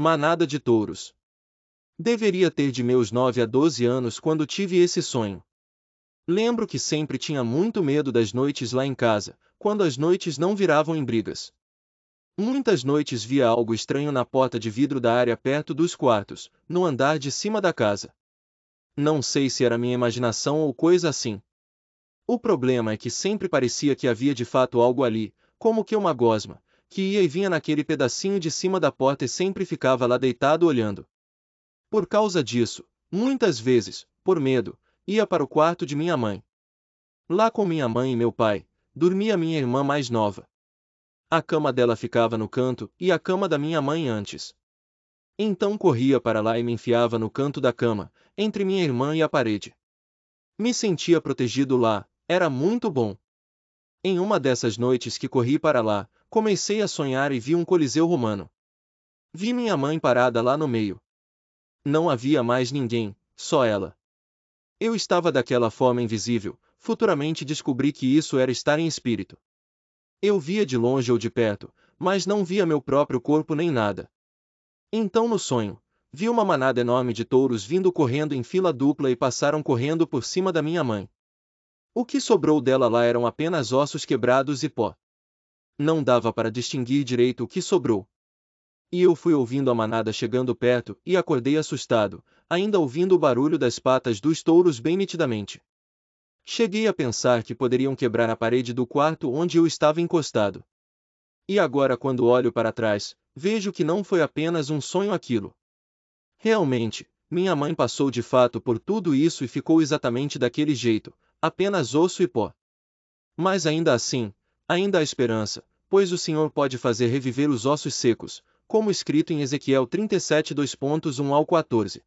Manada de touros. Deveria ter de meus 9 a 12 anos quando tive esse sonho. Lembro que sempre tinha muito medo das noites lá em casa, quando as noites não viravam em brigas. Muitas noites via algo estranho na porta de vidro da área perto dos quartos, no andar de cima da casa. Não sei se era minha imaginação ou coisa assim. O problema é que sempre parecia que havia de fato algo ali, como que uma gosma, que ia e vinha naquele pedacinho de cima da porta e sempre ficava lá deitado olhando. Por causa disso, muitas vezes, por medo, ia para o quarto de minha mãe. Lá com minha mãe e meu pai, dormia minha irmã mais nova. A cama dela ficava no canto e a cama da minha mãe antes. Então corria para lá e me enfiava no canto da cama, entre minha irmã e a parede. Me sentia protegido lá, era muito bom. Em uma dessas noites que corri para lá, comecei a sonhar e vi um coliseu romano. Vi minha mãe parada lá no meio. Não havia mais ninguém, só ela. Eu estava daquela forma invisível, futuramente descobri que isso era estar em espírito. Eu via de longe ou de perto, mas não via meu próprio corpo nem nada. Então no sonho, vi uma manada enorme de touros vindo correndo em fila dupla e passaram correndo por cima da minha mãe. O que sobrou dela lá eram apenas ossos quebrados e pó. Não dava para distinguir direito o que sobrou. E eu fui ouvindo a manada chegando perto e acordei assustado, ainda ouvindo o barulho das patas dos touros bem nitidamente. Cheguei a pensar que poderiam quebrar a parede do quarto onde eu estava encostado. E agora, quando olho para trás, vejo que não foi apenas um sonho aquilo. Realmente, minha mãe passou de fato por tudo isso e ficou exatamente daquele jeito, apenas osso e pó. Mas ainda assim, ainda há esperança, pois o Senhor pode fazer reviver os ossos secos, como escrito em Ezequiel 37 2.1 ao 14.